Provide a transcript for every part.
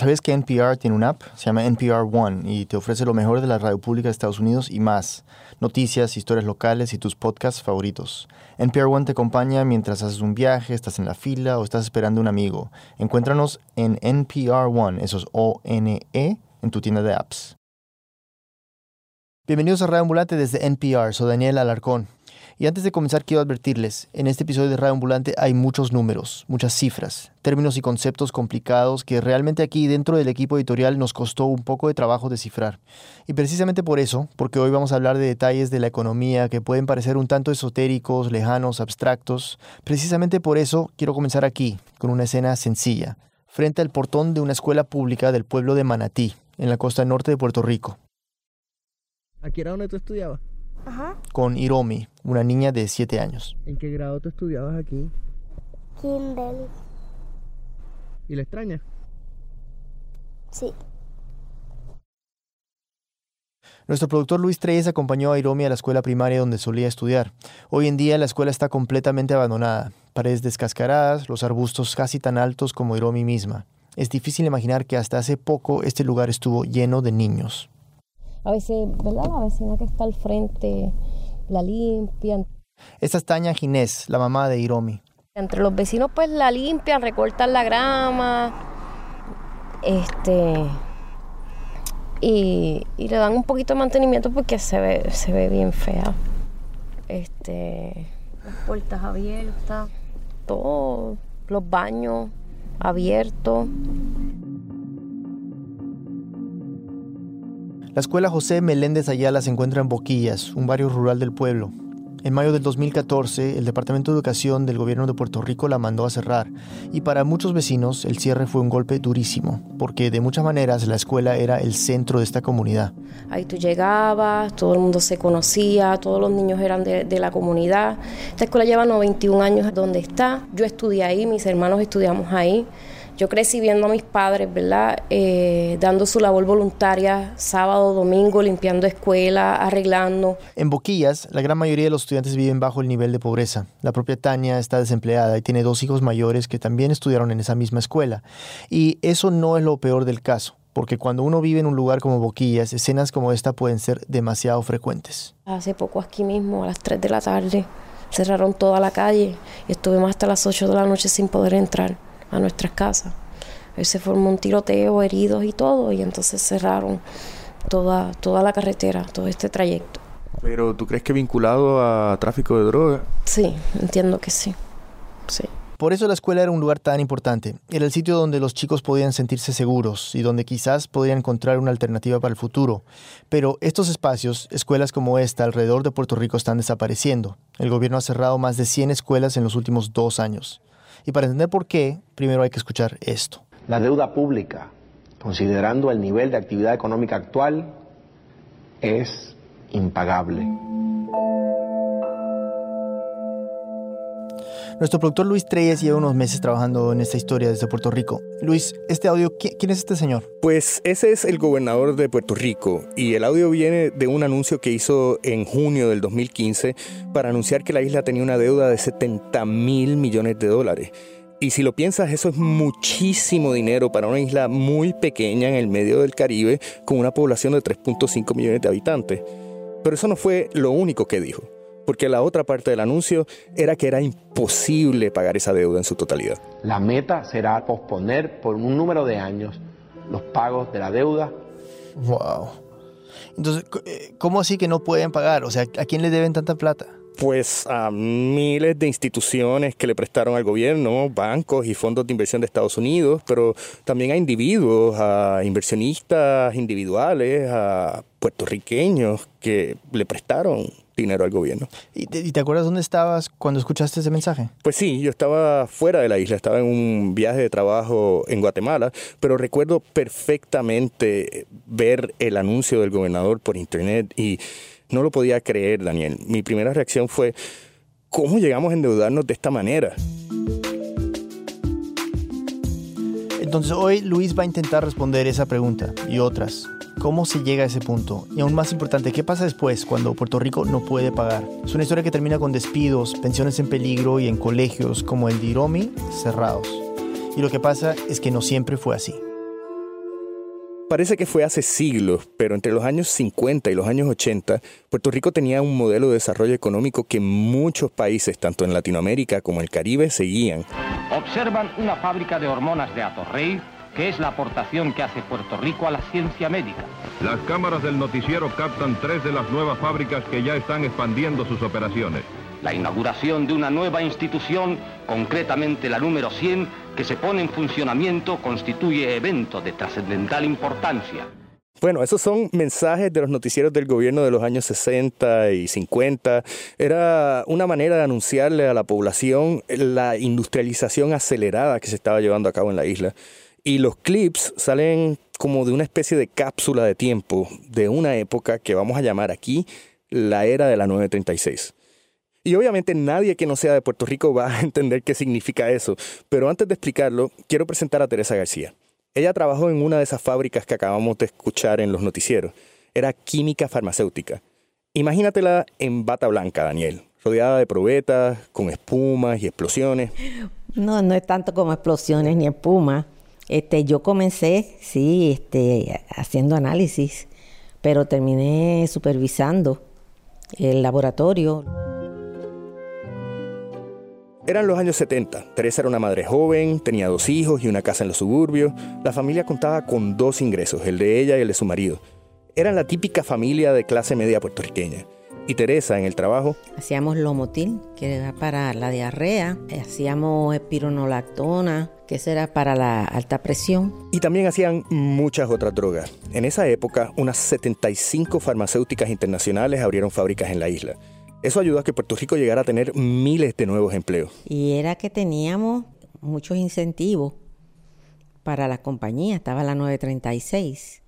¿Sabes que NPR tiene una app? Se llama NPR One y te ofrece lo mejor de la radio pública de Estados Unidos y más. Noticias, historias locales y tus podcasts favoritos. NPR One te acompaña mientras haces un viaje, estás en la fila o estás esperando a un amigo. Encuéntranos en NPR One, eso es O-N-E, en tu tienda de apps. Bienvenidos a Radio Ambulante desde NPR, soy Daniel Alarcón. Y antes de comenzar quiero advertirles, en este episodio de Radio Ambulante hay muchos números, muchas cifras, términos y conceptos complicados que realmente aquí dentro del equipo editorial nos costó un poco de trabajo descifrar. Y precisamente por eso, porque hoy vamos a hablar de detalles de la economía que pueden parecer un tanto esotéricos, lejanos, abstractos, precisamente por eso quiero comenzar aquí, con una escena sencilla, frente al portón de una escuela pública del pueblo de Manatí, en la costa norte de Puerto Rico. ¿Aquí era donde tú estudiabas? Ajá. con Hiromi, una niña de 7 años. ¿En qué grado tú estudiabas aquí? Kindle. ¿Y la extrañas? Sí. Nuestro productor Luis Treyes acompañó a Hiromi a la escuela primaria donde solía estudiar. Hoy en día la escuela está completamente abandonada, paredes descascaradas, los arbustos casi tan altos como Hiromi misma. Es difícil imaginar que hasta hace poco este lugar estuvo lleno de niños. A veces, ¿verdad? La vecina que está al frente la limpian. Esta es Tania Ginés, la mamá de Hiromi. Entre los vecinos pues la limpian, recortan la grama, este y, y le dan un poquito de mantenimiento porque se ve, se ve bien fea. Este, las puertas abiertas, todo, los baños abiertos. La escuela José Meléndez Ayala se encuentra en Boquillas, un barrio rural del pueblo. En mayo del 2014, el Departamento de Educación del Gobierno de Puerto Rico la mandó a cerrar, y para muchos vecinos el cierre fue un golpe durísimo, porque de muchas maneras la escuela era el centro de esta comunidad. Ahí tú llegabas, todo el mundo se conocía, todos los niños eran de, la comunidad. Esta escuela lleva 91 años donde está. Yo estudié ahí, mis hermanos estudiamos ahí. Yo crecí viendo a mis padres, ¿verdad? Eh, dando su labor voluntaria sábado, domingo, limpiando escuela, arreglando. En Boquillas, la gran mayoría de los estudiantes viven bajo el nivel de pobreza. La propia Tania está desempleada y tiene dos hijos mayores que también estudiaron en esa misma escuela. Y eso no es lo peor del caso, porque cuando uno vive en un lugar como Boquillas, escenas como esta pueden ser demasiado frecuentes. Hace poco aquí mismo, a las 3 de la tarde, cerraron toda la calle y estuvimos hasta las 8 de la noche sin poder entrar a nuestras casas. Ahí se formó un tiroteo, heridos y todo, y entonces cerraron toda, toda la carretera, todo este trayecto. Pero ¿tú crees que vinculado a tráfico de droga? Sí, entiendo que sí. Sí. Por eso la escuela era un lugar tan importante. Era el sitio donde los chicos podían sentirse seguros y donde quizás podían encontrar una alternativa para el futuro. Pero estos espacios, escuelas como esta alrededor de Puerto Rico están desapareciendo. El gobierno ha cerrado más de 100 escuelas en los últimos dos años. Y para entender por qué, primero hay que escuchar esto. La deuda pública, considerando el nivel de actividad económica actual, es impagable. Nuestro productor Luis Treyes lleva unos meses trabajando en esta historia desde Puerto Rico. Luis, este audio, ¿qui- ¿quién es este señor? Pues ese es el gobernador de Puerto Rico y el audio viene de un anuncio que hizo en junio del 2015 para anunciar que la isla tenía una deuda de 70 mil millones de dólares. Y si lo piensas, eso es muchísimo dinero para una isla muy pequeña en el medio del Caribe con una población de 3.5 millones de habitantes. Pero eso no fue lo único que dijo, porque la otra parte del anuncio era que era imposible pagar esa deuda en su totalidad. La meta será posponer por un número de años los pagos de la deuda Wow. Entonces, eh, ¿cómo así que no pueden pagar? O sea, ¿a quién le deben tanta plata? Pues a miles de instituciones que le prestaron al gobierno, bancos y fondos de inversión de Estados Unidos, pero también a individuos, a inversionistas individuales, a puertorriqueños que le prestaron dinero al gobierno. ¿Y te, y te acuerdas dónde estabas cuando escuchaste ese mensaje? Pues sí, yo estaba fuera de la isla, estaba en un viaje de trabajo en Guatemala, pero recuerdo perfectamente ver el anuncio del gobernador por internet y no lo podía creer, Daniel. Mi primera reacción fue, ¿cómo llegamos a endeudarnos de esta manera? Entonces hoy Luis va a intentar responder esa pregunta y otras. ¿Cómo se llega a ese punto? Y aún más importante, ¿qué pasa después cuando Puerto Rico no puede pagar? Es una historia que termina con despidos, pensiones en peligro y en colegios como el de Iromi cerrados. Y lo que pasa es que no siempre fue así. Parece que fue hace siglos, pero entre los años 50 y los años 80, Puerto Rico tenía un modelo de desarrollo económico que muchos países, tanto en Latinoamérica como en el Caribe, seguían. Observan una fábrica de hormonas de Atorrey, que es la aportación que hace Puerto Rico a la ciencia médica. Las cámaras del noticiero captan tres de las nuevas fábricas que ya están expandiendo sus operaciones. La inauguración de una nueva institución, concretamente la número 100, que se pone en funcionamiento, constituye evento de trascendental importancia. Bueno, esos son mensajes de los noticieros del gobierno de los años 60 y 50. Era una manera de anunciarle a la población la industrialización acelerada que se estaba llevando a cabo en la isla. Y los clips salen como de una especie de cápsula de tiempo de una época que vamos a llamar aquí la era de la 936. Y obviamente nadie que no sea de Puerto Rico va a entender qué significa eso, pero antes de explicarlo, quiero presentar a Teresa García. Ella trabajó en una de esas fábricas que acabamos de escuchar en los noticieros. Era química farmacéutica. Imagínatela en bata blanca, Daniel, rodeada de probetas, con espumas y explosiones. No, no es tanto como explosiones ni espuma. Este, yo comencé, sí, este, haciendo análisis, pero terminé supervisando el laboratorio. Eran los años 70. Teresa era una madre joven, tenía dos hijos y una casa en los suburbios. La familia contaba con dos ingresos, el de ella y el de su marido. Eran la típica familia de clase media puertorriqueña. Y Teresa en el trabajo. Hacíamos lomotil, que era para la diarrea. Hacíamos espironolactona, que era para la alta presión. Y también hacían muchas otras drogas. En esa época, unas 75 farmacéuticas internacionales abrieron fábricas en la isla. Eso ayudó a que Puerto Rico llegara a tener miles de nuevos empleos. Y era que teníamos muchos incentivos para las compañías. Estaba la 936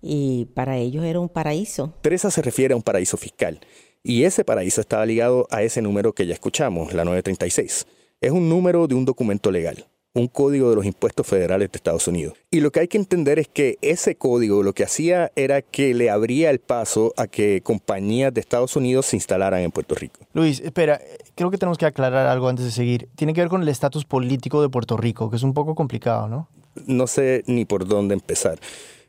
y para ellos era un paraíso. Teresa se refiere a un paraíso fiscal y ese paraíso estaba ligado a ese número que ya escuchamos, la 936. Es un número de un documento legal un código de los impuestos federales de Estados Unidos. Y lo que hay que entender es que ese código lo que hacía era que le abría el paso a que compañías de Estados Unidos se instalaran en Puerto Rico. Luis, espera, creo que tenemos que aclarar algo antes de seguir. Tiene que ver con el estatus político de Puerto Rico, que es un poco complicado, ¿no? No sé ni por dónde empezar.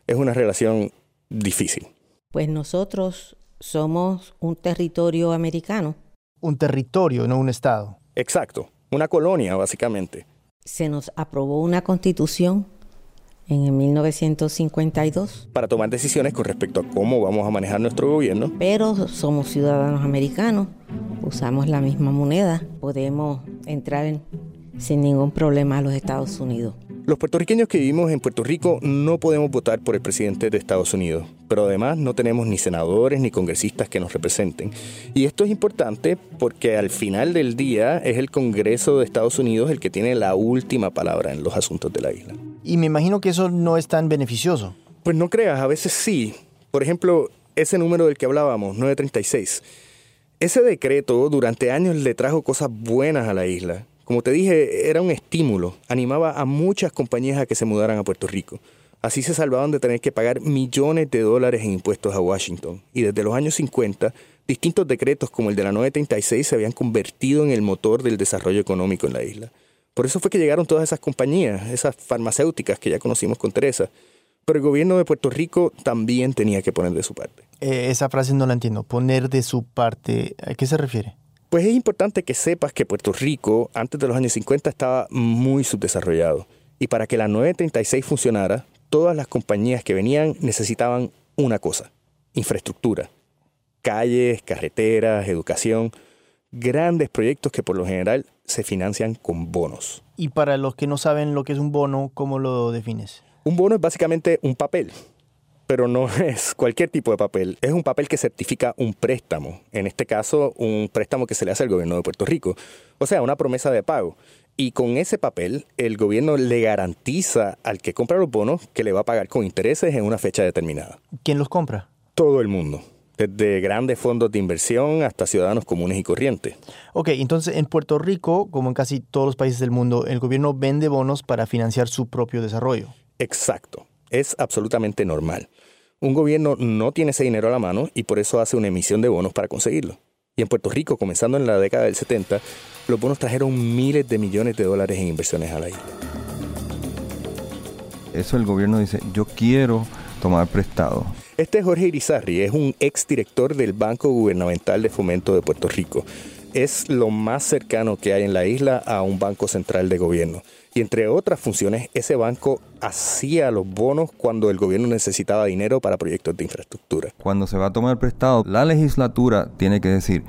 Es una relación difícil. Pues nosotros somos un territorio americano. Un territorio, no un estado. Exacto, una colonia básicamente se nos aprobó una constitución en el 1952. Para tomar decisiones con respecto a cómo vamos a manejar nuestro gobierno. Pero somos ciudadanos americanos, usamos la misma moneda, podemos entrar sin ningún problema a los Estados Unidos. Los puertorriqueños que vivimos en Puerto Rico no podemos votar por el presidente de Estados Unidos, pero además no tenemos ni senadores ni congresistas que nos representen. Y esto es importante porque al final del día es el Congreso de Estados Unidos el que tiene la última palabra en los asuntos de la isla. Y me imagino que eso no es tan beneficioso. Pues no creas, a veces sí. Por ejemplo, ese número del que hablábamos, 936. Ese decreto durante años le trajo cosas buenas a la isla como te dije, era un estímulo, animaba a muchas compañías a que se mudaran a Puerto Rico. Así se salvaban de tener que pagar millones de dólares en impuestos a Washington. Y desde los años 50, distintos decretos como el de la 936 se habían convertido en el motor del desarrollo económico en la isla. Por eso fue que llegaron todas esas compañías, esas farmacéuticas que ya conocimos con Teresa. Pero el gobierno de Puerto Rico también tenía que poner de su parte. Eh, esa frase no la entiendo. Poner de su parte. ¿A qué se refiere? Pues es importante que sepas que Puerto Rico antes de los años 50 estaba muy subdesarrollado. Y para que la 936 funcionara, todas las compañías que venían necesitaban una cosa, infraestructura. Calles, carreteras, educación, grandes proyectos que por lo general se financian con bonos. Y para los que no saben lo que es un bono, ¿cómo lo defines? Un bono es básicamente un papel pero no es cualquier tipo de papel. Es un papel que certifica un préstamo. En este caso, un préstamo que se le hace al gobierno de Puerto Rico. O sea, una promesa de pago. Y con ese papel, el gobierno le garantiza al que compra los bonos que le va a pagar con intereses en una fecha determinada. ¿Quién los compra? Todo el mundo. Desde grandes fondos de inversión hasta ciudadanos comunes y corrientes. Ok, entonces en Puerto Rico, como en casi todos los países del mundo, el gobierno vende bonos para financiar su propio desarrollo. Exacto. Es absolutamente normal. Un gobierno no tiene ese dinero a la mano y por eso hace una emisión de bonos para conseguirlo. Y en Puerto Rico, comenzando en la década del 70, los bonos trajeron miles de millones de dólares en inversiones a la isla. eso el gobierno dice, yo quiero tomar prestado. Este es Jorge Irizarri, es un exdirector del Banco Gubernamental de Fomento de Puerto Rico. Es lo más cercano que hay en la isla a un banco central de gobierno. Y entre otras funciones, ese banco hacía los bonos cuando el gobierno necesitaba dinero para proyectos de infraestructura. Cuando se va a tomar prestado, la legislatura tiene que decir,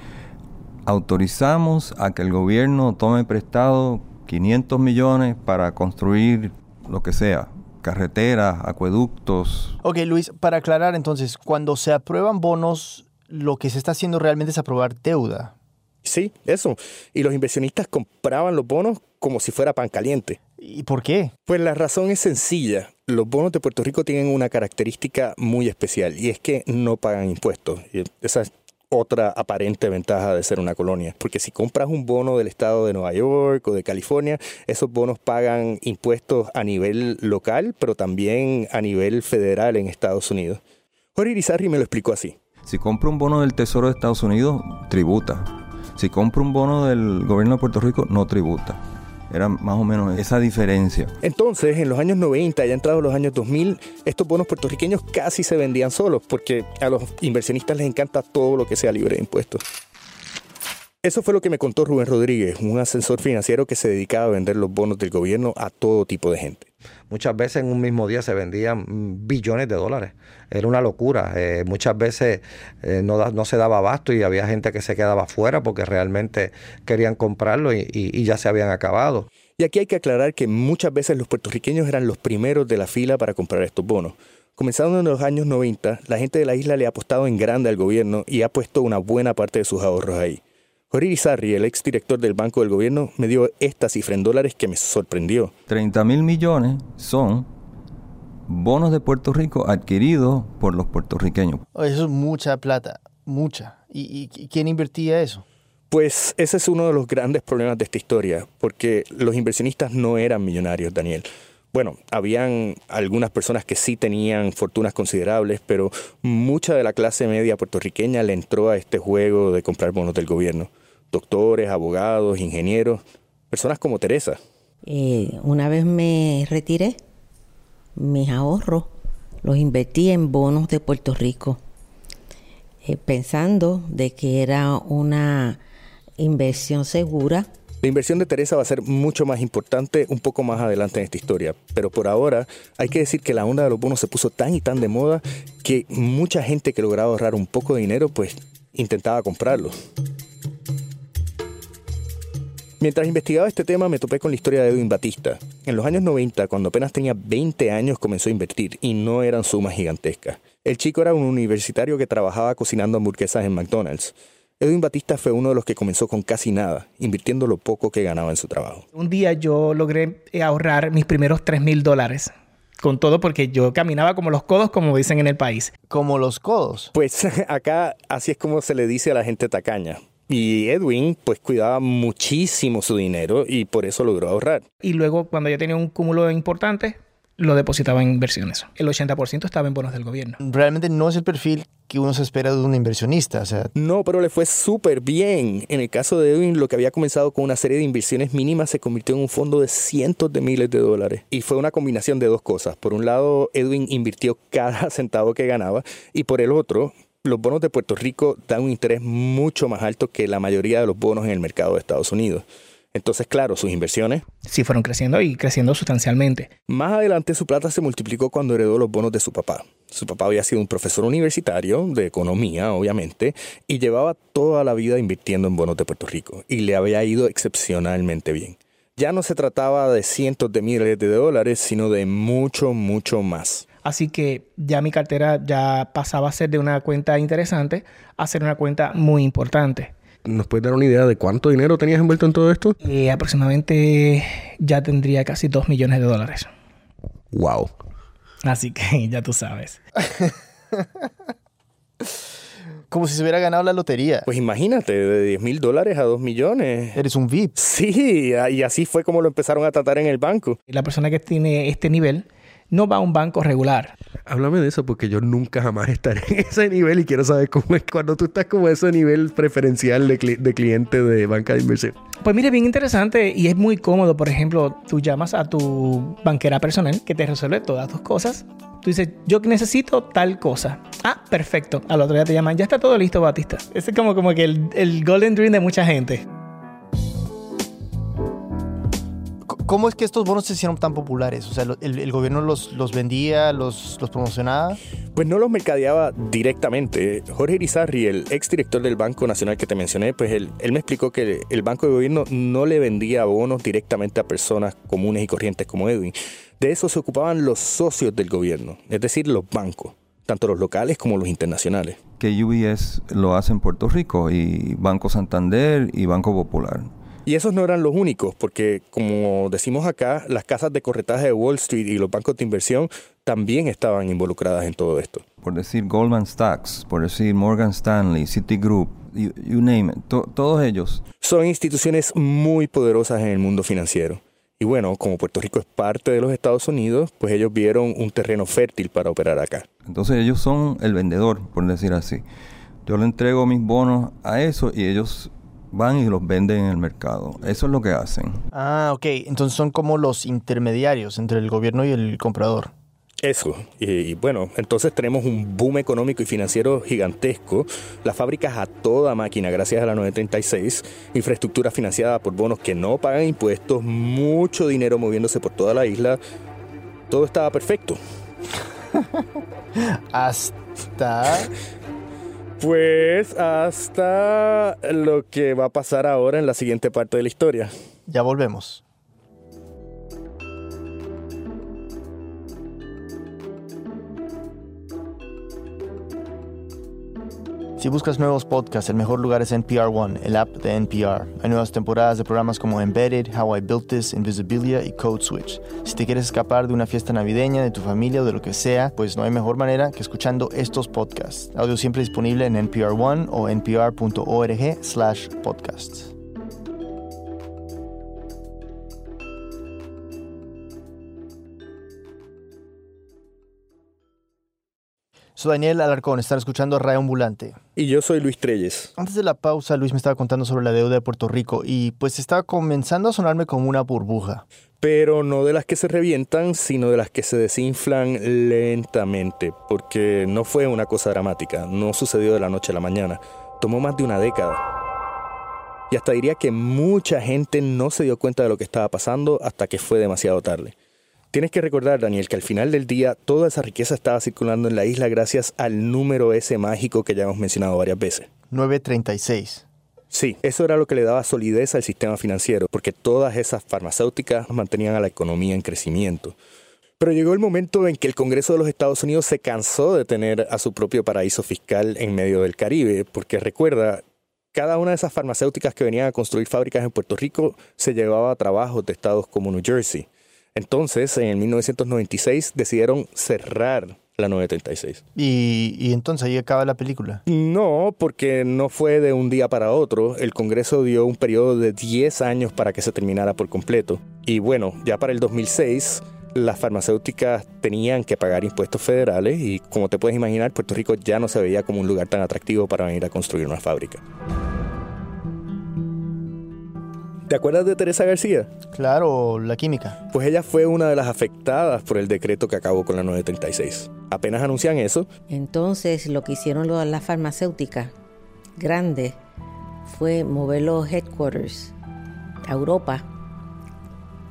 autorizamos a que el gobierno tome prestado 500 millones para construir lo que sea, carreteras, acueductos. Ok, Luis, para aclarar entonces, cuando se aprueban bonos, lo que se está haciendo realmente es aprobar deuda. Sí, eso. Y los inversionistas compraban los bonos como si fuera pan caliente. ¿Y por qué? Pues la razón es sencilla. Los bonos de Puerto Rico tienen una característica muy especial y es que no pagan impuestos. Y esa es otra aparente ventaja de ser una colonia. Porque si compras un bono del estado de Nueva York o de California, esos bonos pagan impuestos a nivel local, pero también a nivel federal en Estados Unidos. Jorge Irizarry me lo explicó así. Si compro un bono del Tesoro de Estados Unidos, tributa. Si compro un bono del gobierno de Puerto Rico, no tributa. Era más o menos esa diferencia. Entonces, en los años 90, ya entrados los años 2000, estos bonos puertorriqueños casi se vendían solos, porque a los inversionistas les encanta todo lo que sea libre de impuestos. Eso fue lo que me contó Rubén Rodríguez, un asesor financiero que se dedicaba a vender los bonos del gobierno a todo tipo de gente. Muchas veces en un mismo día se vendían billones de dólares. Era una locura. Eh, muchas veces eh, no, se daba abasto y había gente que se quedaba fuera porque realmente querían comprarlo y, y ya se habían acabado. Y aquí hay que aclarar que muchas veces los puertorriqueños eran los primeros de la fila para comprar estos bonos. Comenzando en los años 90, la gente de la isla le ha apostado en grande al gobierno y ha puesto una buena parte de sus ahorros ahí. Jorge Irizarry, el exdirector del Banco del Gobierno, me dio esta cifra en dólares que me sorprendió. 30 mil millones son bonos de Puerto Rico adquiridos por los puertorriqueños. Eso es mucha plata, mucha. ¿Y, y quién invertía eso? Pues ese es uno de los grandes problemas de esta historia, porque los inversionistas no eran millonarios, Daniel. Bueno, habían algunas personas que sí tenían fortunas considerables, pero mucha de la clase media puertorriqueña le entró a este juego de comprar bonos del gobierno. Doctores, abogados, ingenieros, personas como Teresa. Eh, una vez me retiré, mis ahorros los invertí en bonos de Puerto Rico, eh, pensando de que era una inversión segura la inversión de Teresa va a ser mucho más importante un poco más adelante en esta historia, pero por ahora hay que decir que la onda de los bonos se puso tan y tan de moda que mucha gente que lograba ahorrar un poco de dinero pues intentaba comprarlos. Mientras investigaba este tema me topé con la historia de Edwin Batista. En los años 90, cuando apenas tenía 20 años, comenzó a invertir y no eran sumas gigantescas. El chico era un universitario que trabajaba cocinando hamburguesas en McDonald's. Edwin Batista fue uno de los que comenzó con casi nada, invirtiendo lo poco que ganaba en su trabajo. Un día yo logré ahorrar mis primeros 3 mil dólares. Con todo porque yo caminaba como los codos, como dicen en el país. ¿Como los codos? Pues acá así es como se le dice a la gente tacaña. Y Edwin pues cuidaba muchísimo su dinero y por eso logró ahorrar. Y luego cuando ya tenía un cúmulo importante, lo depositaba en inversiones. El 80% estaba en bonos del gobierno. Realmente no es el perfil que uno se espera de un inversionista. O sea. No, pero le fue súper bien. En el caso de Edwin, lo que había comenzado con una serie de inversiones mínimas se convirtió en un fondo de cientos de miles de dólares. Y fue una combinación de dos cosas. Por un lado, Edwin invirtió cada centavo que ganaba y por el otro, los bonos de Puerto Rico dan un interés mucho más alto que la mayoría de los bonos en el mercado de Estados Unidos. Entonces, claro, sus inversiones sí fueron creciendo y creciendo sustancialmente. Más adelante su plata se multiplicó cuando heredó los bonos de su papá. Su papá había sido un profesor universitario de economía, obviamente, y llevaba toda la vida invirtiendo en bonos de Puerto Rico y le había ido excepcionalmente bien. Ya no se trataba de cientos de miles de dólares, sino de mucho, mucho más. Así que ya mi cartera ya pasaba a ser de una cuenta interesante a ser una cuenta muy importante. ¿Nos puedes dar una idea de cuánto dinero tenías envuelto en todo esto? Eh, aproximadamente ya tendría casi 2 millones de dólares. Wow. Así que ya tú sabes. Como si se hubiera ganado la lotería. Pues imagínate, de 10 mil dólares a 2 millones. Eres un VIP. Sí, y así fue como lo empezaron a tratar en el banco. La persona que tiene este nivel no va a un banco regular. Háblame de eso porque yo nunca jamás estaré en ese nivel y quiero saber cómo es cuando tú estás como ese nivel preferencial de, cli de cliente de banca de inversión. Pues mire, bien interesante y es muy cómodo. Por ejemplo, tú llamas a tu banquera personal que te resuelve todas tus cosas. Tú dices, yo necesito tal cosa. Ah, perfecto. Al otro día te llaman, ya está todo listo, Batista. Ese es como, como que el, el golden dream de mucha gente. ¿Cómo es que estos bonos se hicieron tan populares? O sea, el, el gobierno los, los vendía, los, los promocionaba. Pues no los mercadeaba directamente. Jorge Irizarry, el exdirector del Banco Nacional que te mencioné, pues él, él me explicó que el Banco de Gobierno no le vendía bonos directamente a personas comunes y corrientes como Edwin. De eso se ocupaban los socios del gobierno, es decir, los bancos, tanto los locales como los internacionales. Que UBS lo hace en Puerto Rico y Banco Santander y Banco Popular. Y esos no eran los únicos, porque como decimos acá, las casas de corretaje de Wall Street y los bancos de inversión también estaban involucradas en todo esto. Por decir Goldman Sachs, por decir Morgan Stanley, Citigroup, you, you name it, to- todos ellos. Son instituciones muy poderosas en el mundo financiero. Y bueno, como Puerto Rico es parte de los Estados Unidos, pues ellos vieron un terreno fértil para operar acá. Entonces ellos son el vendedor, por decir así. Yo le entrego mis bonos a eso y ellos van y los venden en el mercado. Eso es lo que hacen. Ah, ok. Entonces son como los intermediarios entre el gobierno y el comprador. Eso. Y, y bueno, entonces tenemos un boom económico y financiero gigantesco, las fábricas a toda máquina gracias a la 936, infraestructura financiada por bonos que no pagan impuestos, mucho dinero moviéndose por toda la isla. Todo estaba perfecto. Hasta... Pues hasta lo que va a pasar ahora en la siguiente parte de la historia. Ya volvemos. Si buscas nuevos podcasts, el mejor lugar es NPR One, el app de NPR. Hay nuevas temporadas de programas como Embedded, How I Built This, Invisibilia y Code Switch. Si te quieres escapar de una fiesta navideña, de tu familia o de lo que sea, pues no hay mejor manera que escuchando estos podcasts. Audio siempre disponible en NPR One o npr.org slash podcasts. Soy Daniel Alarcón, están escuchando Radio Ambulante. Y yo soy Luis Treyes. Antes de la pausa, Luis me estaba contando sobre la deuda de Puerto Rico y pues estaba comenzando a sonarme como una burbuja. Pero no de las que se revientan, sino de las que se desinflan lentamente, porque no fue una cosa dramática, no sucedió de la noche a la mañana, tomó más de una década. Y hasta diría que mucha gente no se dio cuenta de lo que estaba pasando hasta que fue demasiado tarde. Tienes que recordar, Daniel, que al final del día toda esa riqueza estaba circulando en la isla gracias al número ese mágico que ya hemos mencionado varias veces. 936. Sí, eso era lo que le daba solidez al sistema financiero, porque todas esas farmacéuticas mantenían a la economía en crecimiento. Pero llegó el momento en que el Congreso de los Estados Unidos se cansó de tener a su propio paraíso fiscal en medio del Caribe, porque recuerda, cada una de esas farmacéuticas que venían a construir fábricas en Puerto Rico se llevaba a trabajos de estados como New Jersey. Entonces, en 1996 decidieron cerrar la 936. Y, y entonces ahí acaba la película. No, porque no fue de un día para otro. El Congreso dio un periodo de 10 años para que se terminara por completo. Y bueno, ya para el 2006 las farmacéuticas tenían que pagar impuestos federales y como te puedes imaginar, Puerto Rico ya no se veía como un lugar tan atractivo para venir a construir una fábrica. ¿Te acuerdas de Teresa García? Claro, la química. Pues ella fue una de las afectadas por el decreto que acabó con la 936. Apenas anuncian eso, Entonces, lo que hicieron las farmacéuticas grandes fue mover los headquarters a Europa,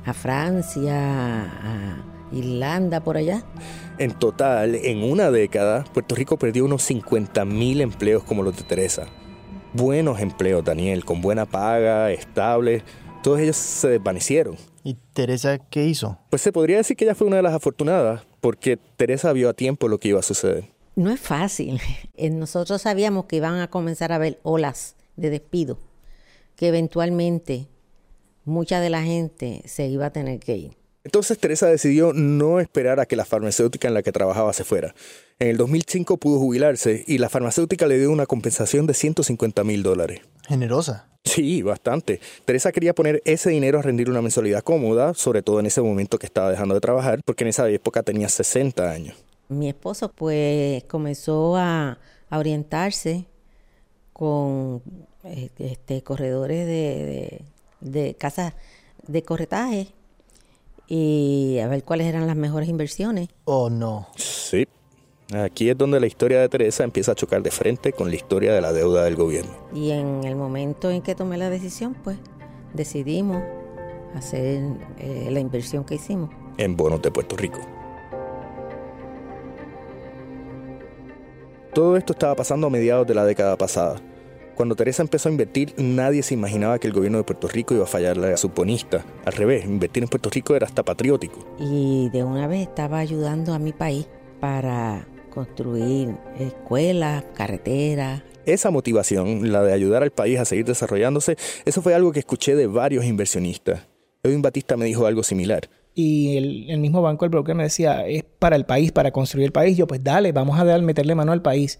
a Francia, a Irlanda, por allá. En total, en una década, Puerto Rico perdió unos 50.000 empleos como los de Teresa. Buenos empleos, Daniel, con buena paga, estables. Todos ellos se desvanecieron. ¿Y Teresa qué hizo? Pues se podría decir que ella fue una de las afortunadas, porque Teresa vio a tiempo lo que iba a suceder. No es fácil. Eh, Nosotros sabíamos que iban a comenzar a haber olas de despido, que eventualmente mucha de la gente se iba a tener que ir. Entonces Teresa decidió no esperar a que la farmacéutica en la que trabajaba se fuera. En el 2005 pudo jubilarse y la farmacéutica le dio una compensación de 150 mil dólares. Generosa. Sí, bastante. Teresa quería poner ese dinero a rendir una mensualidad cómoda, sobre todo en ese momento que estaba dejando de trabajar, porque en esa época tenía 60 años. Mi esposo pues comenzó a, a orientarse con eh, este, corredores de, de de casas de corretaje y a ver cuáles eran las mejores inversiones. Oh, no. Sí. Aquí es donde la historia de Teresa empieza a chocar de frente con la historia de la deuda del gobierno. Y en el momento en que tomé la decisión, pues decidimos hacer eh, la inversión que hicimos. En bonos de Puerto Rico. Todo esto estaba pasando a mediados de la década pasada. Cuando Teresa empezó a invertir, nadie se imaginaba que el gobierno de Puerto Rico iba a fallarle a su bonista. Al revés, invertir en Puerto Rico era hasta patriótico. Y de una vez estaba ayudando a mi país para construir escuelas, carreteras. Esa motivación, la de ayudar al país a seguir desarrollándose, eso fue algo que escuché de varios inversionistas. Edwin Batista me dijo algo similar. Y el, el, mismo banco, el broker, me decía, es para el país, para construir el país. Yo, pues dale, vamos a dar, meterle mano al país.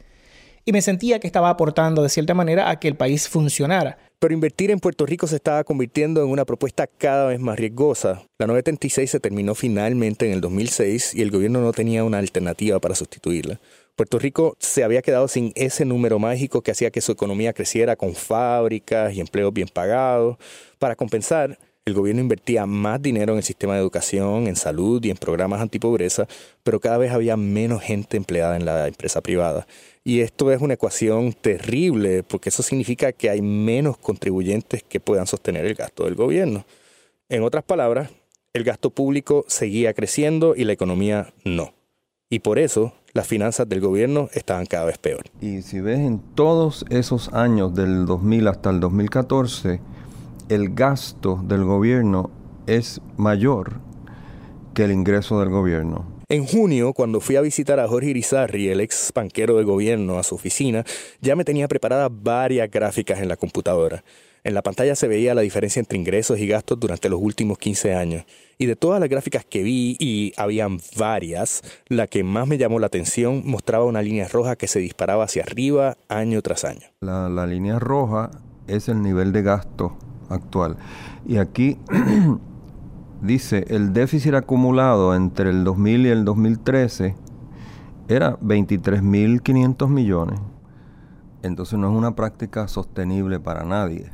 Y me sentía que estaba aportando de cierta manera a que el país funcionara. Pero invertir en Puerto Rico se estaba convirtiendo en una propuesta cada vez más riesgosa. La 936 se terminó finalmente en el 2006 y el gobierno no tenía una alternativa para sustituirla. Puerto Rico se había quedado sin ese número mágico que hacía que su economía creciera con fábricas y empleos bien pagados. Para compensar, el gobierno invertía más dinero en el sistema de educación, en salud y en programas antipobreza, pero cada vez había menos gente empleada en la empresa privada. Y esto es una ecuación terrible porque eso significa que hay menos contribuyentes que puedan sostener el gasto del gobierno. En otras palabras, el gasto público seguía creciendo y la economía no. Y por eso las finanzas del gobierno estaban cada vez peor. Y si ves en todos esos años del 2000 hasta el 2014, el gasto del gobierno es mayor que el ingreso del gobierno. En junio, cuando fui a visitar a Jorge Irizarry, el ex banquero del gobierno, a su oficina, ya me tenía preparadas varias gráficas en la computadora. En la pantalla se veía la diferencia entre ingresos y gastos durante los últimos 15 años. Y de todas las gráficas que vi, y habían varias, la que más me llamó la atención mostraba una línea roja que se disparaba hacia arriba año tras año. La, la línea roja es el nivel de gasto actual. Y aquí dice, el déficit acumulado entre el 2000 y el 2013 era 23.500 millones. Entonces no es una práctica sostenible para nadie.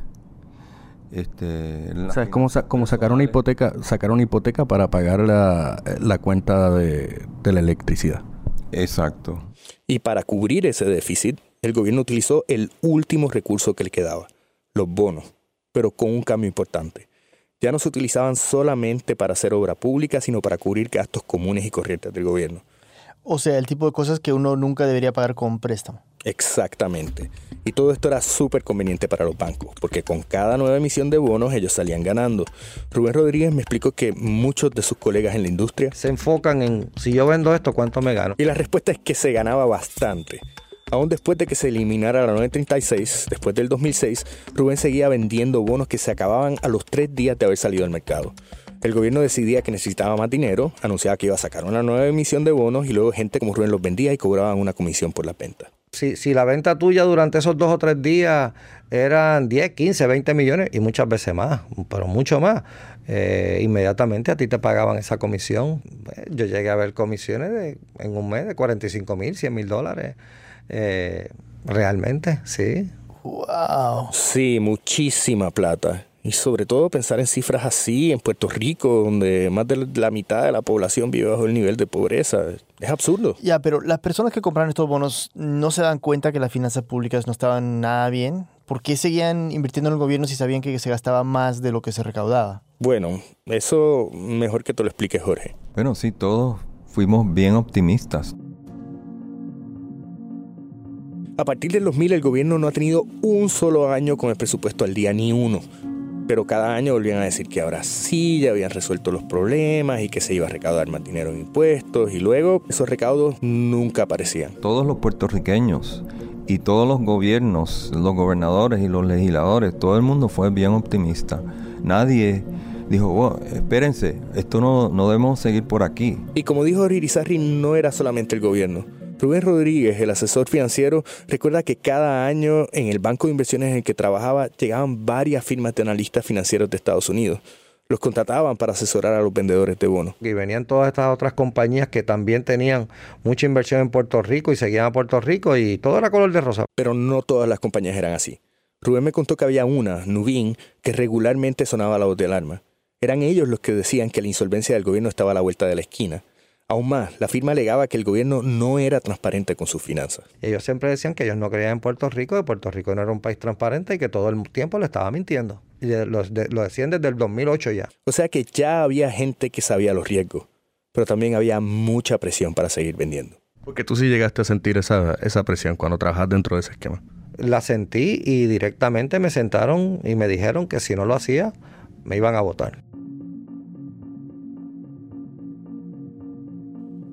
Este, o sea, es como, sa como sacar una hipoteca, sacar una hipoteca para pagar la, la cuenta de, de la electricidad. Exacto. Y para cubrir ese déficit, el gobierno utilizó el último recurso que le quedaba, los bonos, pero con un cambio importante. Ya no se utilizaban solamente para hacer obra pública, sino para cubrir gastos comunes y corrientes del gobierno. O sea, el tipo de cosas que uno nunca debería pagar con préstamo. Exactamente. Y todo esto era súper conveniente para los bancos, porque con cada nueva emisión de bonos ellos salían ganando. Rubén Rodríguez me explicó que muchos de sus colegas en la industria se enfocan en, si yo vendo esto, ¿cuánto me gano? Y la respuesta es que se ganaba bastante. Aún después de que se eliminara la 936, después del 2006, Rubén seguía vendiendo bonos que se acababan a los tres días de haber salido al mercado. El gobierno decidía que necesitaba más dinero, anunciaba que iba a sacar una nueva emisión de bonos y luego gente como Rubén los vendía y cobraban una comisión por la venta. Si, la venta tuya durante esos dos o tres días eran 10, 15, 20 millones y muchas veces más, pero mucho más, eh, inmediatamente a ti te pagaban esa comisión. Yo llegué a ver comisiones en un mes de 45 mil, 100 mil dólares. Eh, realmente, sí. Wow. Sí, muchísima plata. Y sobre todo pensar en cifras así en Puerto Rico, donde más de la mitad de la población vive bajo el nivel de pobreza. Es absurdo. Ya, pero las personas que compraron estos bonos no se dan cuenta que las finanzas públicas no estaban nada bien. ¿Por qué seguían invirtiendo en el gobierno si sabían que se gastaba más de lo que se recaudaba? Bueno, eso mejor que te lo explique Jorge. Bueno, sí, todos fuimos bien optimistas. A partir del 2000 el gobierno no ha tenido un solo año con el presupuesto al día, ni uno. Pero cada año volvían a decir que ahora sí ya habían resuelto los problemas y que se iba a recaudar más dinero en impuestos y luego esos recaudos nunca aparecían. Todos los puertorriqueños y todos los gobiernos, los gobernadores y los legisladores, todo el mundo fue bien optimista. Nadie dijo, wow, espérense, esto no, no debemos seguir por aquí. Y como dijo Irizarry, no era solamente el gobierno. Rubén Rodríguez, el asesor financiero, recuerda que cada año en el banco de inversiones en el que trabajaba llegaban varias firmas de analistas financieros de Estados Unidos. Los contrataban para asesorar a los vendedores de bonos. Y venían todas estas otras compañías que también tenían mucha inversión en Puerto Rico y seguían a Puerto Rico y todo era color de rosa. Pero no todas las compañías eran así. Rubén me contó que había una, Nubín, que regularmente sonaba la voz de alarma. Eran ellos los que decían que la insolvencia del gobierno estaba a la vuelta de la esquina. Aún más, la firma alegaba que el gobierno no era transparente con sus finanzas. Ellos siempre decían que ellos no creían en Puerto Rico, que Puerto Rico no era un país transparente y que todo el tiempo le estaba mintiendo. Y lo, lo decían desde el 2008 ya. O sea que ya había gente que sabía los riesgos, pero también había mucha presión para seguir vendiendo. Porque tú sí llegaste a sentir esa, esa presión cuando trabajas dentro de ese esquema. La sentí y directamente me sentaron y me dijeron que si no lo hacía, me iban a votar.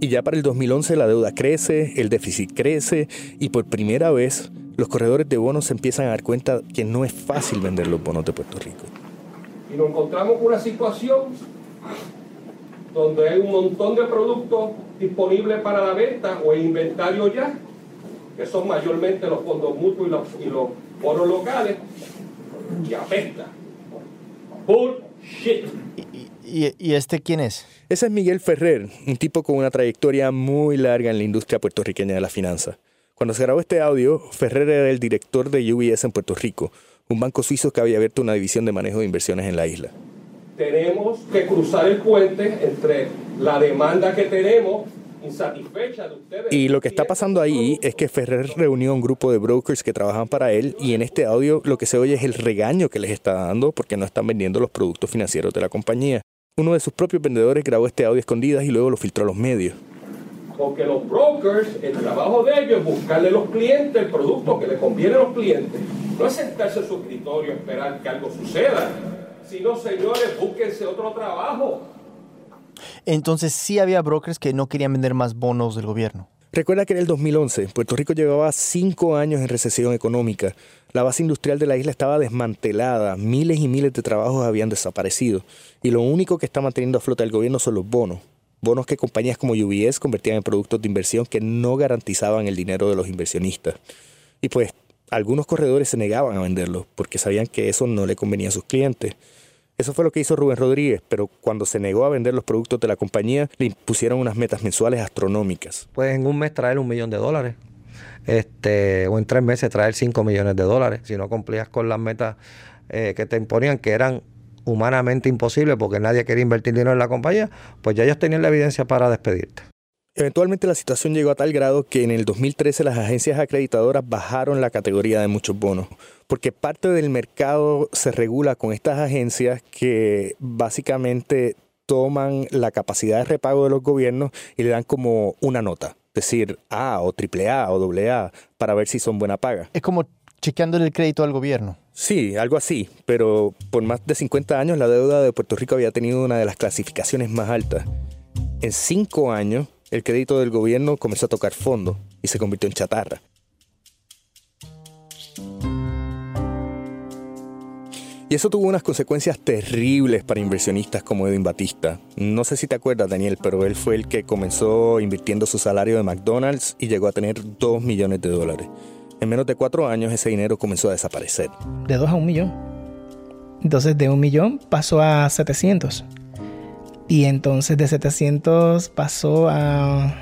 Y ya para el 2011 la deuda crece, el déficit crece y por primera vez los corredores de bonos se empiezan a dar cuenta que no es fácil vender los bonos de Puerto Rico. Y nos encontramos con una situación donde hay un montón de productos disponibles para la venta o en inventario ya, que son mayormente los fondos mutuos y los, y los bonos locales, y apesta. Bullshit. ¿Y, ¿Y, este quién es? Ese es Miguel Ferrer, un tipo con una trayectoria muy larga en la industria puertorriqueña de la finanza. Cuando se grabó este audio, Ferrer era el director de UBS en Puerto Rico, un banco suizo que había abierto una división de manejo de inversiones en la isla. Tenemos que cruzar el puente entre la demanda que tenemos insatisfecha de ustedes. Y lo que está pasando ahí es que Ferrer reunió a un grupo de brokers que trabajan para él y en este audio lo que se oye es el regaño que les está dando porque no están vendiendo los productos financieros de la compañía. Uno de sus propios vendedores grabó este audio escondidas y luego lo filtró a los medios. Porque los brokers, el trabajo de ellos es buscarle a los clientes el producto que le conviene a los clientes. No es sentarse en su escritorio y esperar que algo suceda. Sino, señores, búsquense otro trabajo. Entonces sí había brokers que no querían vender más bonos del gobierno. Recuerda que en el 2011 Puerto Rico llevaba cinco años en recesión económica. La base industrial de la isla estaba desmantelada, miles y miles de trabajos habían desaparecido y lo único que está manteniendo a flote el gobierno son los bonos. Bonos que compañías como UBS convertían en productos de inversión que no garantizaban el dinero de los inversionistas. Y pues algunos corredores se negaban a venderlos porque sabían que eso no le convenía a sus clientes. Eso fue lo que hizo Rubén Rodríguez, pero cuando se negó a vender los productos de la compañía, le impusieron unas metas mensuales astronómicas. Pues en un mes traer un millón de dólares. Este, o en tres meses traer cinco millones de dólares. Si no cumplías con las metas eh, que te imponían, que eran humanamente imposibles porque nadie quería invertir dinero en la compañía, pues ya ellos tenían la evidencia para despedirte. Eventualmente la situación llegó a tal grado que en el 2013 las agencias acreditadoras bajaron la categoría de muchos bonos, porque parte del mercado se regula con estas agencias que básicamente toman la capacidad de repago de los gobiernos y le dan como una nota, es decir, A o triple A o doble A, para ver si son buena paga. Es como chequeándole el crédito al gobierno. Sí, algo así, pero por más de 50 años la deuda de Puerto Rico había tenido una de las clasificaciones más altas. En cinco años, el crédito del gobierno comenzó a tocar fondo y se convirtió en chatarra. Y eso tuvo unas consecuencias terribles para inversionistas como Edwin Batista. No sé si te acuerdas, Daniel, pero él fue el que comenzó invirtiendo su salario de McDonald's y llegó a tener 2 millones de dólares. En menos de cuatro años ese dinero comenzó a desaparecer. De 2 a un millón. Entonces de un millón pasó a 700. Y entonces de 700 pasó a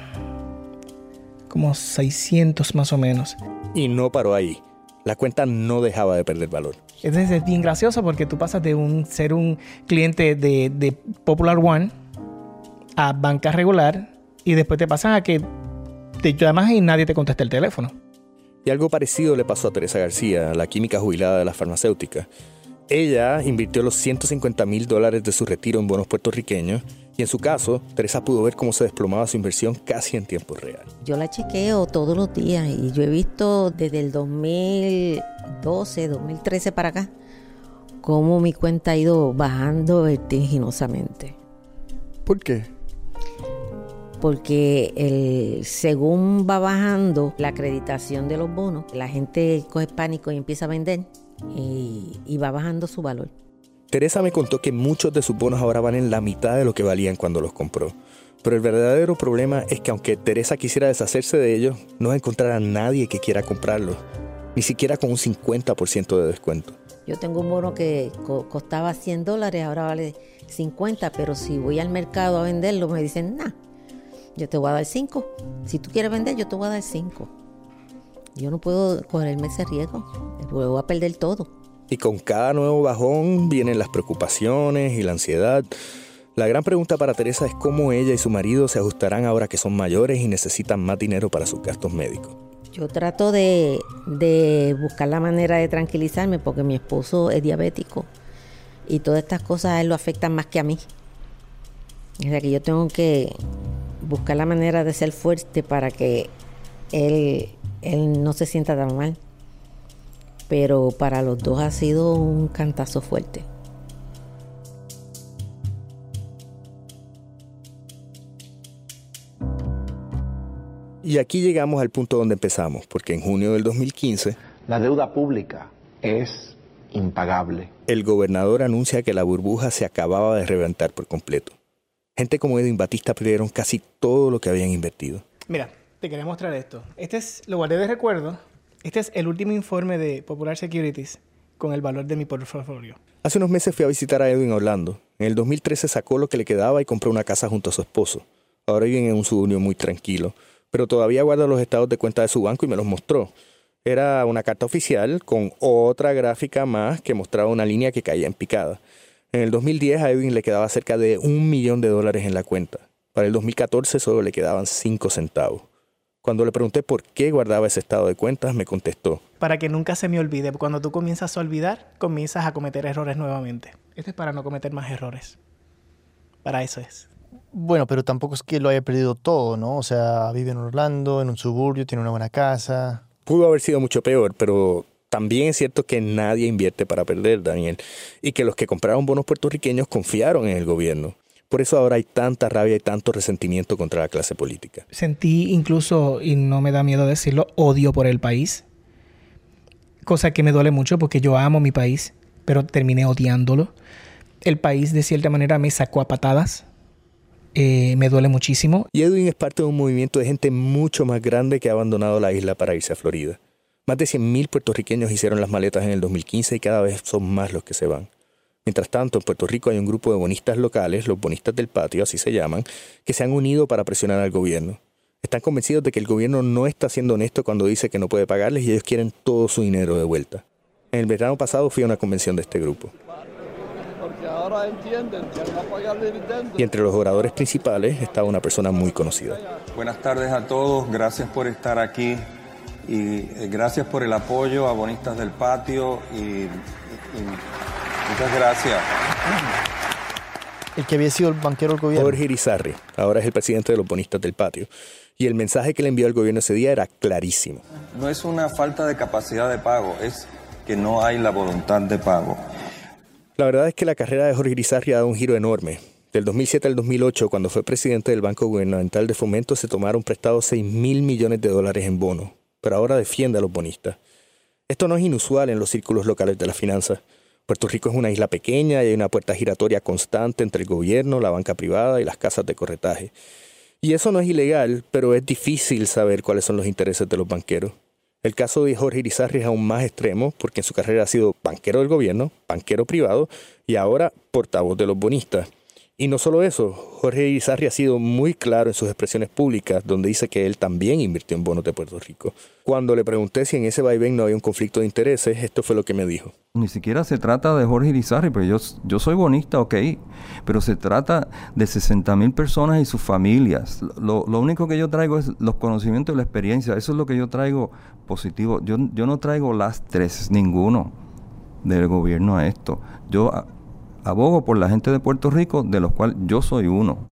como 600 más o menos. Y no paró ahí. La cuenta no dejaba de perder valor. Entonces es bien gracioso porque tú pasas de un, ser un cliente de, de Popular One a banca regular y después te pasas a que te llamas y nadie te contesta el teléfono. Y algo parecido le pasó a Teresa García, la química jubilada de la farmacéutica. Ella invirtió los 150 mil dólares de su retiro en bonos puertorriqueños y en su caso, Teresa pudo ver cómo se desplomaba su inversión casi en tiempo real. Yo la chequeo todos los días y yo he visto desde el 2012, 2013 para acá, cómo mi cuenta ha ido bajando vertiginosamente. ¿Por qué? Porque el, según va bajando la acreditación de los bonos, la gente coge pánico y empieza a vender y, y va bajando su valor. Teresa me contó que muchos de sus bonos ahora valen la mitad de lo que valían cuando los compró. Pero el verdadero problema es que aunque Teresa quisiera deshacerse de ellos, no va a nadie que quiera comprarlos, ni siquiera con un 50% de descuento. Yo tengo un bono que co costaba 100 dólares, ahora vale 50, pero si voy al mercado a venderlo me dicen, nah, yo te voy a dar 5. Si tú quieres vender, yo te voy a dar 5. Yo no puedo correrme ese riesgo. Luego voy a perder todo. Y con cada nuevo bajón vienen las preocupaciones y la ansiedad. La gran pregunta para Teresa es cómo ella y su marido se ajustarán ahora que son mayores y necesitan más dinero para sus gastos médicos. Yo trato de, de buscar la manera de tranquilizarme porque mi esposo es diabético y todas estas cosas a él lo afectan más que a mí. O sea que yo tengo que buscar la manera de ser fuerte para que él, él no se sienta tan mal. Pero para los dos ha sido un cantazo fuerte. Y aquí llegamos al punto donde empezamos, porque en junio del 2015... La deuda pública es impagable. El gobernador anuncia que la burbuja se acababa de reventar por completo. Gente como Edwin Batista perdieron casi todo lo que habían invertido. Mira, te quería mostrar esto. Este es, lo guardé de recuerdo. Este es el último informe de Popular Securities con el valor de mi portfolio. Hace unos meses fui a visitar a Edwin Orlando. En el 2013 sacó lo que le quedaba y compró una casa junto a su esposo. Ahora viven en un suburbio muy tranquilo, pero todavía guarda los estados de cuenta de su banco y me los mostró. Era una carta oficial con otra gráfica más que mostraba una línea que caía en picada. En el 2010 a Edwin le quedaba cerca de un millón de dólares en la cuenta. Para el 2014 solo le quedaban cinco centavos. Cuando le pregunté por qué guardaba ese estado de cuentas, me contestó. Para que nunca se me olvide. Cuando tú comienzas a olvidar, comienzas a cometer errores nuevamente. Esto es para no cometer más errores. Para eso es. Bueno, pero tampoco es que lo haya perdido todo, ¿no? O sea, vive en Orlando, en un suburbio, tiene una buena casa. Pudo haber sido mucho peor, pero también es cierto que nadie invierte para perder, Daniel, y que los que compraron bonos puertorriqueños confiaron en el gobierno. Por eso ahora hay tanta rabia y tanto resentimiento contra la clase política. Sentí incluso, y no me da miedo decirlo, odio por el país. Cosa que me duele mucho porque yo amo mi país, pero terminé odiándolo. El país de cierta manera me sacó a patadas. Eh, me duele muchísimo. Y Edwin es parte de un movimiento de gente mucho más grande que ha abandonado la isla para irse a Florida. Más de 100.000 puertorriqueños hicieron las maletas en el 2015 y cada vez son más los que se van. Mientras tanto, en Puerto Rico hay un grupo de bonistas locales, los bonistas del patio, así se llaman, que se han unido para presionar al gobierno. Están convencidos de que el gobierno no está siendo honesto cuando dice que no puede pagarles y ellos quieren todo su dinero de vuelta. En el verano pasado fui a una convención de este grupo. Y entre los oradores principales estaba una persona muy conocida. Buenas tardes a todos, gracias por estar aquí y eh, gracias por el apoyo a Bonistas del Patio y, y muchas gracias. El que había sido el banquero del gobierno. Jorge Irizarry, ahora es el presidente de los Bonistas del Patio. Y el mensaje que le envió al gobierno ese día era clarísimo. No es una falta de capacidad de pago, es que no hay la voluntad de pago. La verdad es que la carrera de Jorge Irizarry ha dado un giro enorme. Del 2007 al 2008, cuando fue presidente del Banco Gubernamental de Fomento, se tomaron prestados 6 mil millones de dólares en bonos, pero ahora defiende a los bonistas. Esto no es inusual en los círculos locales de las finanzas. Puerto Rico es una isla pequeña y hay una puerta giratoria constante entre el gobierno, la banca privada y las casas de corretaje. Y eso no es ilegal, pero es difícil saber cuáles son los intereses de los banqueros. El caso de Jorge Irizarry es aún más extremo porque en su carrera ha sido banquero del gobierno, banquero privado y ahora portavoz de los bonistas. Y no solo eso, Jorge Irizarry ha sido muy claro en sus expresiones públicas, donde dice que él también invirtió en bonos de Puerto Rico. Cuando le pregunté si en ese vaivén no había un conflicto de intereses, esto fue lo que me dijo. Ni siquiera se trata de Jorge Irizarry, pero yo, yo soy bonista, ok, pero se trata de 60 mil personas y sus familias. Lo, lo, único que yo traigo es los conocimientos y la experiencia, eso es lo que yo traigo positivo. Yo, yo no traigo lastres ninguno del gobierno a esto. Yo abogo por la gente de Puerto Rico, de los cuales yo soy uno.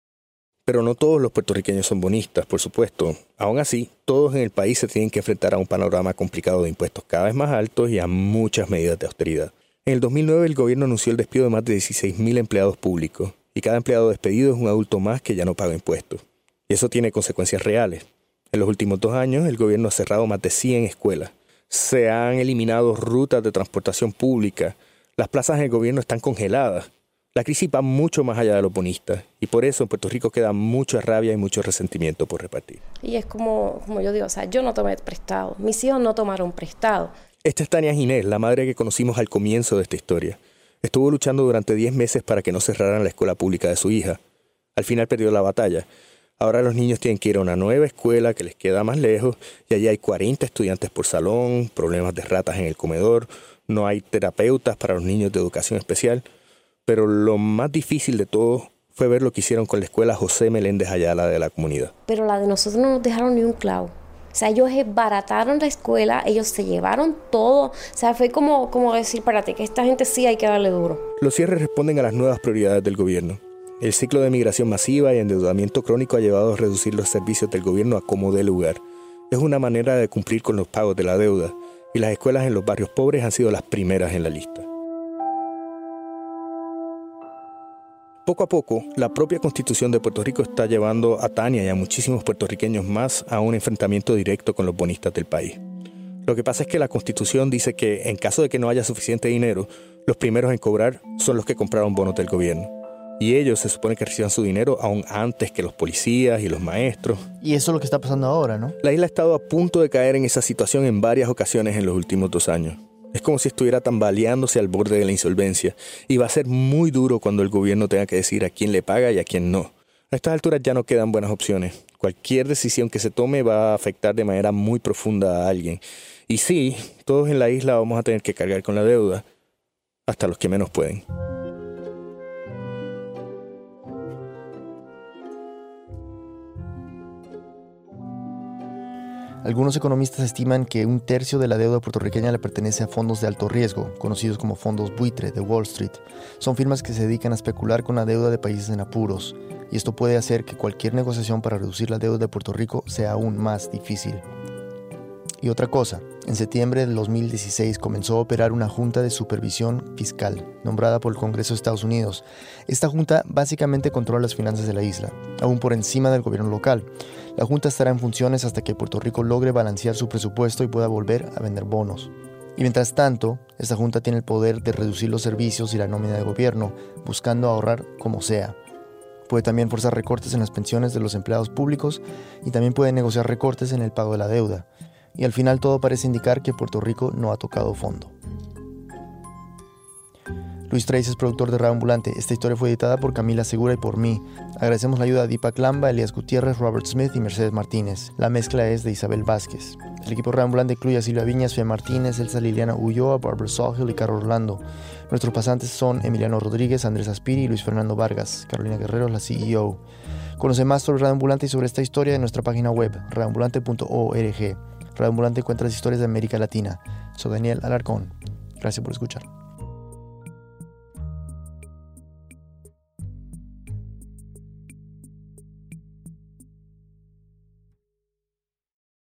Pero no todos los puertorriqueños son bonistas, por supuesto. Aún así, todos en el país se tienen que enfrentar a un panorama complicado de impuestos cada vez más altos y a muchas medidas de austeridad. En el 2009 el gobierno anunció el despido de más de 16.000 empleados públicos, y cada empleado despedido es un adulto más que ya no paga impuestos. Y eso tiene consecuencias reales. En los últimos dos años el gobierno ha cerrado más de 100 escuelas. Se han eliminado rutas de transportación pública, las plazas en el gobierno están congeladas. La crisis va mucho más allá de los bonistas y por eso en Puerto Rico queda mucha rabia y mucho resentimiento por repartir. Y es como, como yo digo, o sea, yo no tomé prestado, mis hijos no tomaron prestado. Esta es Tania Ginés, la madre que conocimos al comienzo de esta historia. Estuvo luchando durante 10 meses para que no cerraran la escuela pública de su hija. Al final perdió la batalla. Ahora los niños tienen que ir a una nueva escuela que les queda más lejos y allí hay 40 estudiantes por salón, problemas de ratas en el comedor, no hay terapeutas para los niños de educación especial. Pero lo más difícil de todo fue ver lo que hicieron con la escuela José Meléndez Ayala de la comunidad. Pero la de nosotros no nos dejaron ni un clavo. O sea, ellos barataron la escuela, ellos se llevaron todo. O sea, fue como, como decir, párate, que esta gente sí hay que darle duro. Los cierres responden a las nuevas prioridades del gobierno. El ciclo de migración masiva y endeudamiento crónico ha llevado a reducir los servicios del gobierno a como dé lugar. Es una manera de cumplir con los pagos de la deuda, y las escuelas en los barrios pobres han sido las primeras en la lista. Poco a poco, la propia constitución de Puerto Rico está llevando a Tania y a muchísimos puertorriqueños más a un enfrentamiento directo con los bonistas del país. Lo que pasa es que la constitución dice que en caso de que no haya suficiente dinero, los primeros en cobrar son los que compraron bonos del gobierno y ellos se supone que reciban su dinero aún antes que los policías y los maestros. Y eso es lo que está pasando ahora, ¿no? La isla ha estado a punto de caer en esa situación en varias ocasiones en los últimos dos años. Es como si estuviera tambaleándose al borde de la insolvencia y va a ser muy duro cuando el gobierno tenga que decir a quién le paga y a quién no. A estas alturas ya no quedan buenas opciones. Cualquier decisión que se tome va a afectar de manera muy profunda a alguien. Y sí, todos en la isla vamos a tener que cargar con la deuda, hasta los que menos pueden. Algunos economistas estiman que un tercio de la deuda puertorriqueña le pertenece a fondos de alto riesgo, conocidos como fondos buitre de Wall Street. Son firmas que se dedican a especular con la deuda de países en apuros, y esto puede hacer que cualquier negociación para reducir la deuda de Puerto Rico sea aún más difícil. Y otra cosa, en septiembre del 2016 comenzó a operar una Junta de Supervisión Fiscal, nombrada por el Congreso de Estados Unidos. Esta junta básicamente controla las finanzas de la isla, aún por encima del gobierno local. La Junta estará en funciones hasta que Puerto Rico logre balancear su presupuesto y pueda volver a vender bonos. Y mientras tanto, esta Junta tiene el poder de reducir los servicios y la nómina de gobierno, buscando ahorrar como sea. Puede también forzar recortes en las pensiones de los empleados públicos y también puede negociar recortes en el pago de la deuda. Y al final todo parece indicar que Puerto Rico no ha tocado fondo. Luis Trace es productor de Radio Ambulante. Esta historia fue editada por Camila Segura y por mí. Agradecemos la ayuda de Deepak Lamba, Elias Gutiérrez, Robert Smith y Mercedes Martínez. La mezcla es de Isabel Vázquez. El equipo Radio Ambulante incluye a Silvia Viñas, Fe Martínez, Elsa Liliana Ulloa, Barbara Sawhill y Carlos Orlando. Nuestros pasantes son Emiliano Rodríguez, Andrés Aspiri y Luis Fernando Vargas. Carolina Guerrero la CEO. Conoce más sobre Radio Ambulante y sobre esta historia en nuestra página web, radioambulante.org. Radio Ambulante encuentra las historias de América Latina. Soy Daniel Alarcón. Gracias por escuchar.